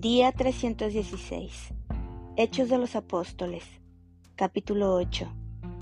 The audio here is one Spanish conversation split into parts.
Día 316. Hechos de los Apóstoles. Capítulo 8.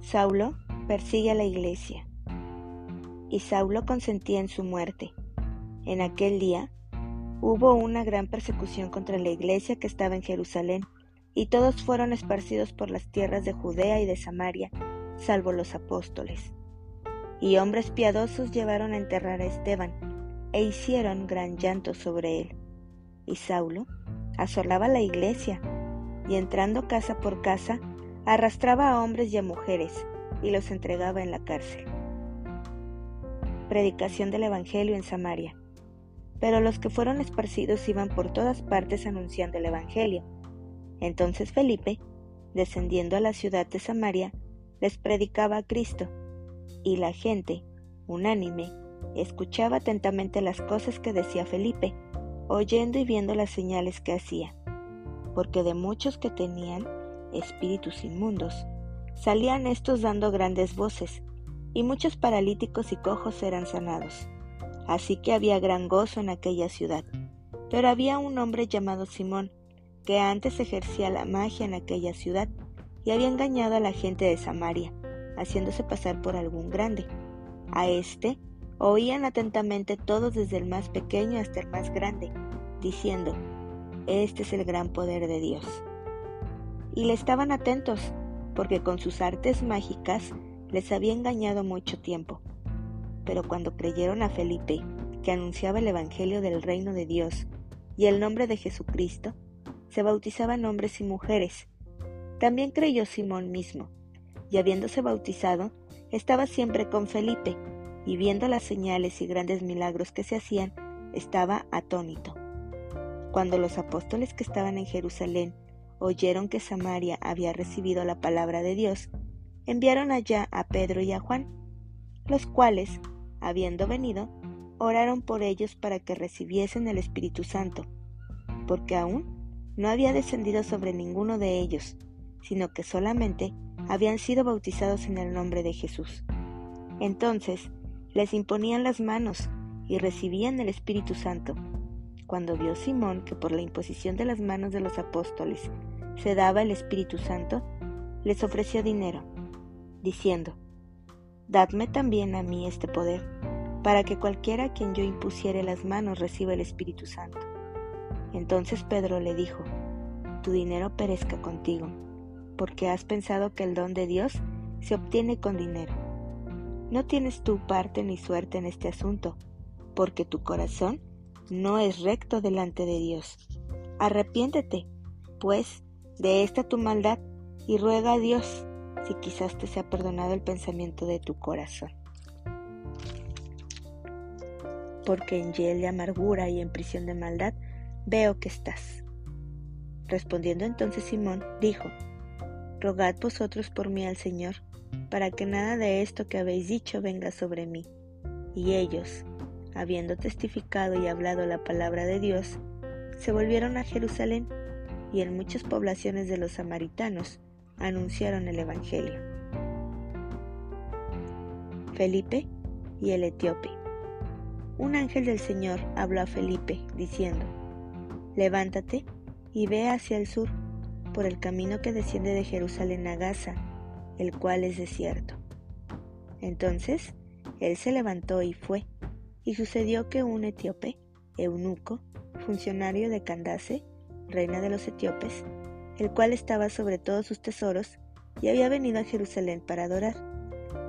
Saulo persigue a la iglesia. Y Saulo consentía en su muerte. En aquel día hubo una gran persecución contra la iglesia que estaba en Jerusalén, y todos fueron esparcidos por las tierras de Judea y de Samaria, salvo los apóstoles. Y hombres piadosos llevaron a enterrar a Esteban, e hicieron gran llanto sobre él. Y Saulo asolaba la iglesia, y entrando casa por casa, arrastraba a hombres y a mujeres, y los entregaba en la cárcel. Predicación del Evangelio en Samaria. Pero los que fueron esparcidos iban por todas partes anunciando el Evangelio. Entonces Felipe, descendiendo a la ciudad de Samaria, les predicaba a Cristo, y la gente, unánime, escuchaba atentamente las cosas que decía Felipe, oyendo y viendo las señales que hacía, porque de muchos que tenían espíritus inmundos, salían estos dando grandes voces, y muchos paralíticos y cojos eran sanados. Así que había gran gozo en aquella ciudad. Pero había un hombre llamado Simón, que antes ejercía la magia en aquella ciudad, y había engañado a la gente de Samaria, haciéndose pasar por algún grande. A éste oían atentamente todos desde el más pequeño hasta el más grande, diciendo, Este es el gran poder de Dios. Y le estaban atentos, porque con sus artes mágicas les había engañado mucho tiempo. Pero cuando creyeron a Felipe, que anunciaba el Evangelio del reino de Dios y el nombre de Jesucristo, se bautizaban hombres y mujeres. También creyó Simón mismo, y habiéndose bautizado, estaba siempre con Felipe, y viendo las señales y grandes milagros que se hacían, estaba atónito. Cuando los apóstoles que estaban en Jerusalén oyeron que Samaria había recibido la palabra de Dios, enviaron allá a Pedro y a Juan, los cuales, habiendo venido, oraron por ellos para que recibiesen el Espíritu Santo, porque aún no había descendido sobre ninguno de ellos, sino que solamente habían sido bautizados en el nombre de Jesús. Entonces les imponían las manos y recibían el Espíritu Santo. Cuando vio Simón que por la imposición de las manos de los apóstoles se daba el Espíritu Santo, les ofreció dinero, diciendo, Dadme también a mí este poder, para que cualquiera a quien yo impusiere las manos reciba el Espíritu Santo. Entonces Pedro le dijo, Tu dinero perezca contigo, porque has pensado que el don de Dios se obtiene con dinero. No tienes tú parte ni suerte en este asunto, porque tu corazón no es recto delante de Dios. Arrepiéntete, pues, de esta tu maldad y ruega a Dios si quizás te sea perdonado el pensamiento de tu corazón. Porque en hiel de amargura y en prisión de maldad veo que estás. Respondiendo entonces Simón, dijo, Rogad vosotros por mí al Señor para que nada de esto que habéis dicho venga sobre mí. Y ellos, habiendo testificado y hablado la palabra de Dios, se volvieron a Jerusalén y en muchas poblaciones de los samaritanos anunciaron el Evangelio. Felipe y el etíope. Un ángel del Señor habló a Felipe, diciendo, Levántate y ve hacia el sur, por el camino que desciende de Jerusalén a Gaza el cual es desierto. Entonces él se levantó y fue, y sucedió que un etíope, eunuco, funcionario de Candace, reina de los etíopes, el cual estaba sobre todos sus tesoros, y había venido a Jerusalén para adorar,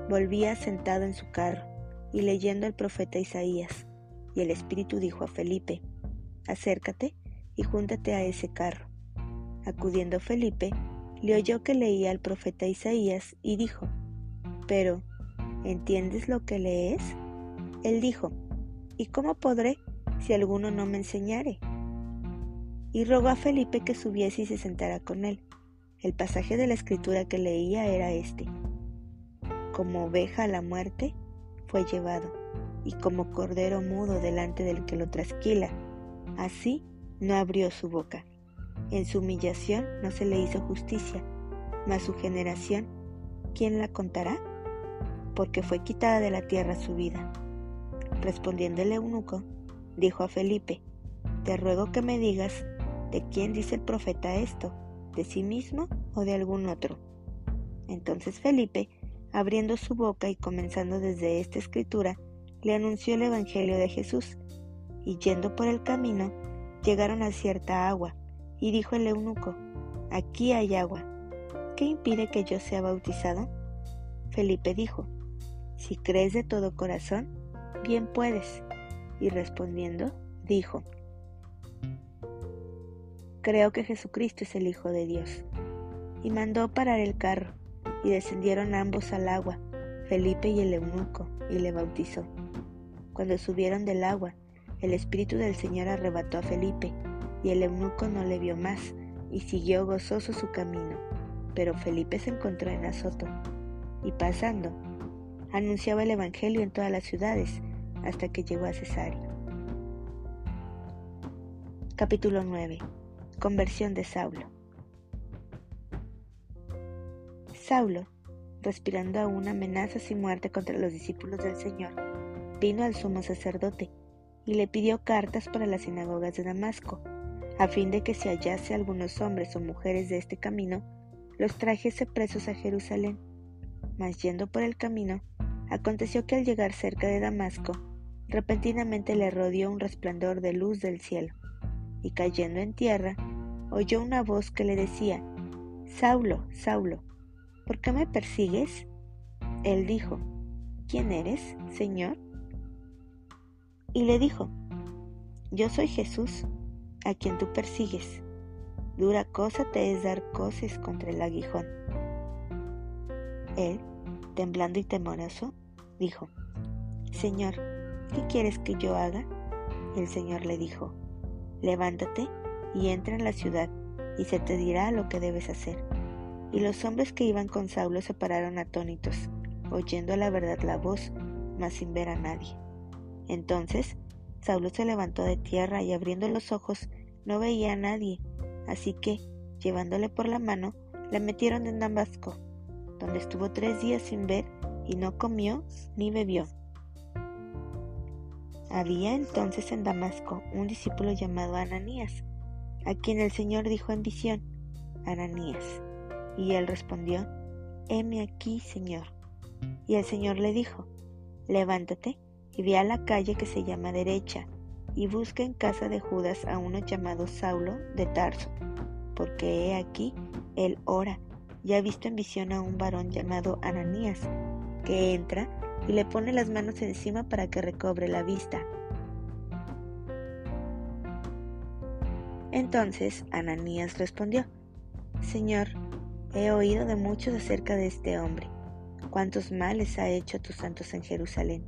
volvía sentado en su carro y leyendo el profeta Isaías, y el Espíritu dijo a Felipe, acércate y júntate a ese carro. Acudiendo Felipe, le oyó que leía el profeta Isaías y dijo, Pero, ¿entiendes lo que lees? Él dijo, ¿y cómo podré si alguno no me enseñare? Y rogó a Felipe que subiese y se sentara con él. El pasaje de la escritura que leía era este. Como oveja a la muerte, fue llevado, y como cordero mudo delante del que lo trasquila, así no abrió su boca. En su humillación no se le hizo justicia, mas su generación, ¿quién la contará? Porque fue quitada de la tierra su vida. Respondiendo el eunuco, dijo a Felipe, Te ruego que me digas, ¿de quién dice el profeta esto? ¿De sí mismo o de algún otro? Entonces Felipe, abriendo su boca y comenzando desde esta escritura, le anunció el Evangelio de Jesús, y yendo por el camino, llegaron a cierta agua, y dijo el eunuco, aquí hay agua, ¿qué impide que yo sea bautizado? Felipe dijo, si crees de todo corazón, bien puedes. Y respondiendo, dijo, creo que Jesucristo es el Hijo de Dios. Y mandó parar el carro, y descendieron ambos al agua, Felipe y el eunuco, y le bautizó. Cuando subieron del agua, el Espíritu del Señor arrebató a Felipe, y el eunuco no le vio más, y siguió gozoso su camino. Pero Felipe se encontró en Azoto, y pasando, anunciaba el Evangelio en todas las ciudades, hasta que llegó a Cesarea. Capítulo 9. Conversión de Saulo. Saulo, respirando aún amenazas y muerte contra los discípulos del Señor, vino al sumo sacerdote y le pidió cartas para las sinagogas de Damasco, a fin de que si hallase algunos hombres o mujeres de este camino, los trajese presos a Jerusalén. Mas yendo por el camino, aconteció que al llegar cerca de Damasco, repentinamente le rodeó un resplandor de luz del cielo, y cayendo en tierra, oyó una voz que le decía, Saulo, Saulo, ¿por qué me persigues? Él dijo, ¿quién eres, Señor? Y le dijo, Yo soy Jesús, a quien tú persigues. Dura cosa te es dar coces contra el aguijón. Él, temblando y temeroso, dijo, Señor, ¿qué quieres que yo haga? El Señor le dijo, Levántate y entra en la ciudad, y se te dirá lo que debes hacer. Y los hombres que iban con Saulo se pararon atónitos, oyendo a la verdad la voz, mas sin ver a nadie. Entonces Saulo se levantó de tierra y abriendo los ojos no veía a nadie, así que, llevándole por la mano, la metieron en Damasco, donde estuvo tres días sin ver y no comió ni bebió. Había entonces en Damasco un discípulo llamado Ananías, a quien el Señor dijo en visión, Ananías. Y él respondió, Heme aquí, Señor. Y el Señor le dijo, Levántate y ve a la calle que se llama derecha, y busca en casa de Judas a uno llamado Saulo de Tarso, porque he aquí, él ora, y ha visto en visión a un varón llamado Ananías, que entra y le pone las manos encima para que recobre la vista. Entonces Ananías respondió, Señor, he oído de muchos acerca de este hombre, cuántos males ha hecho a tus santos en Jerusalén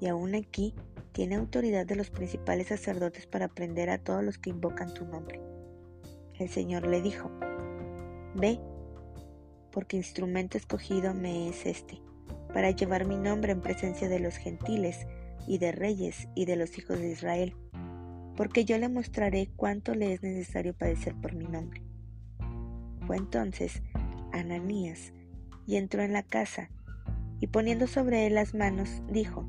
y aún aquí tiene autoridad de los principales sacerdotes para prender a todos los que invocan tu nombre. El Señor le dijo, Ve, porque instrumento escogido me es este, para llevar mi nombre en presencia de los gentiles y de reyes y de los hijos de Israel, porque yo le mostraré cuánto le es necesario padecer por mi nombre. Fue entonces Ananías y entró en la casa, y poniendo sobre él las manos, dijo,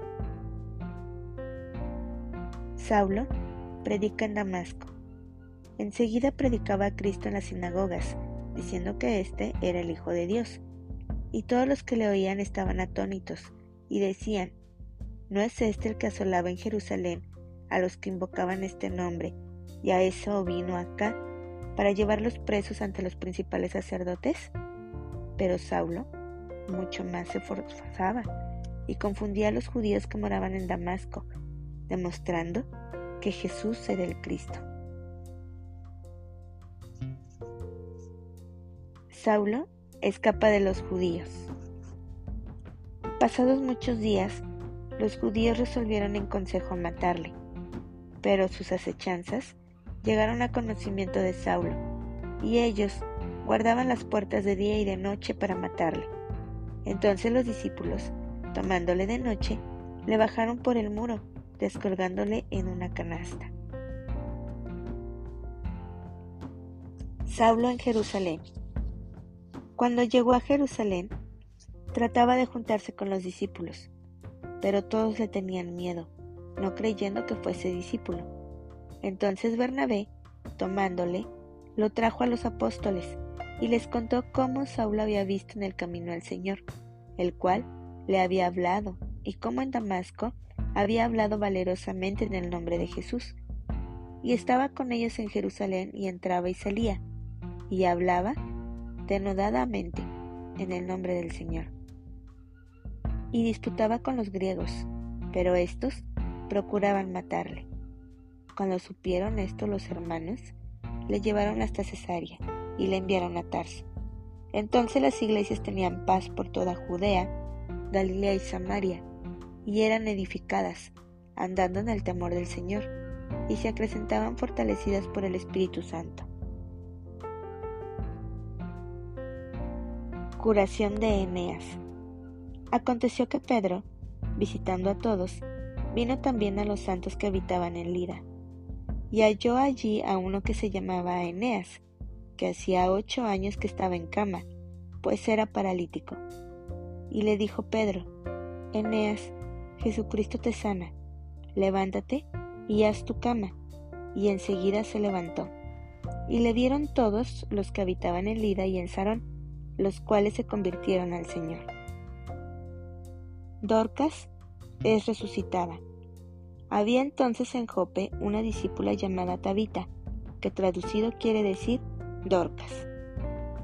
Saulo predica en Damasco. Enseguida predicaba a Cristo en las sinagogas, diciendo que éste era el Hijo de Dios. Y todos los que le oían estaban atónitos, y decían, ¿no es este el que asolaba en Jerusalén a los que invocaban este nombre, y a eso vino acá, para llevarlos presos ante los principales sacerdotes? Pero Saulo mucho más se forzaba y confundía a los judíos que moraban en Damasco, demostrando que Jesús era el Cristo. Saulo escapa de los judíos. Pasados muchos días, los judíos resolvieron en consejo matarle, pero sus acechanzas llegaron a conocimiento de Saulo, y ellos guardaban las puertas de día y de noche para matarle. Entonces los discípulos, tomándole de noche, le bajaron por el muro, descolgándole en una canasta. Saulo en Jerusalén. Cuando llegó a Jerusalén, trataba de juntarse con los discípulos, pero todos le tenían miedo, no creyendo que fuese discípulo. Entonces Bernabé, tomándole, lo trajo a los apóstoles y les contó cómo Saulo había visto en el camino al Señor, el cual le había hablado, y cómo en Damasco había hablado valerosamente en el nombre de Jesús. Y estaba con ellos en Jerusalén y entraba y salía, y hablaba denodadamente en el nombre del Señor. Y disputaba con los griegos, pero estos procuraban matarle. Cuando supieron esto los hermanos, le llevaron hasta Cesarea y le enviaron a Tarso. Entonces las iglesias tenían paz por toda Judea, Galilea y Samaria, y eran edificadas, andando en el temor del Señor, y se acrecentaban fortalecidas por el Espíritu Santo. Curación de Eneas. Aconteció que Pedro, visitando a todos, vino también a los santos que habitaban en Lida, y halló allí a uno que se llamaba Eneas, que hacía ocho años que estaba en cama, pues era paralítico. Y le dijo Pedro, Eneas, Jesucristo te sana, levántate y haz tu cama. Y enseguida se levantó. Y le dieron todos los que habitaban en Lida y en Sarón, los cuales se convirtieron al Señor. Dorcas es resucitada. Había entonces en Jope una discípula llamada Tabita, que traducido quiere decir Dorcas.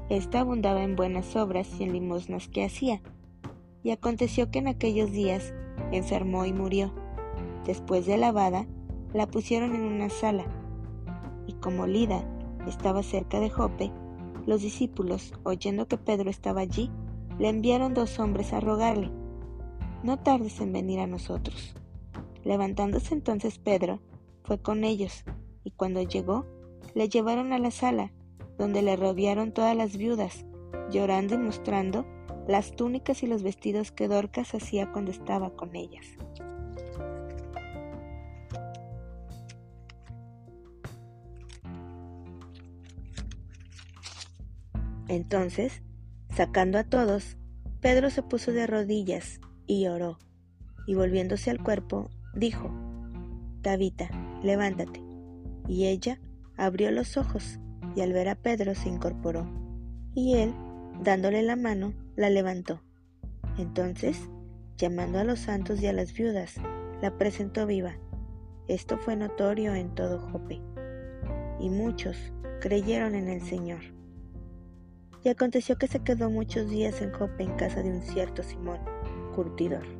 Esta abundaba en buenas obras y en limosnas que hacía. Y aconteció que en aquellos días enfermó y murió. Después de lavada, la pusieron en una sala. Y como Lida estaba cerca de Jope, los discípulos, oyendo que Pedro estaba allí, le enviaron dos hombres a rogarle, no tardes en venir a nosotros. Levantándose entonces Pedro, fue con ellos, y cuando llegó, le llevaron a la sala, donde le rodearon todas las viudas, llorando y mostrando las túnicas y los vestidos que Dorcas hacía cuando estaba con ellas. Entonces, sacando a todos, Pedro se puso de rodillas y oró, y volviéndose al cuerpo, dijo, Tabita, levántate. Y ella abrió los ojos, y al ver a Pedro se incorporó, y él, dándole la mano, la levantó. Entonces, llamando a los santos y a las viudas, la presentó viva. Esto fue notorio en todo Jope, y muchos creyeron en el Señor. Y aconteció que se quedó muchos días en Jope en casa de un cierto Simón, curtidor.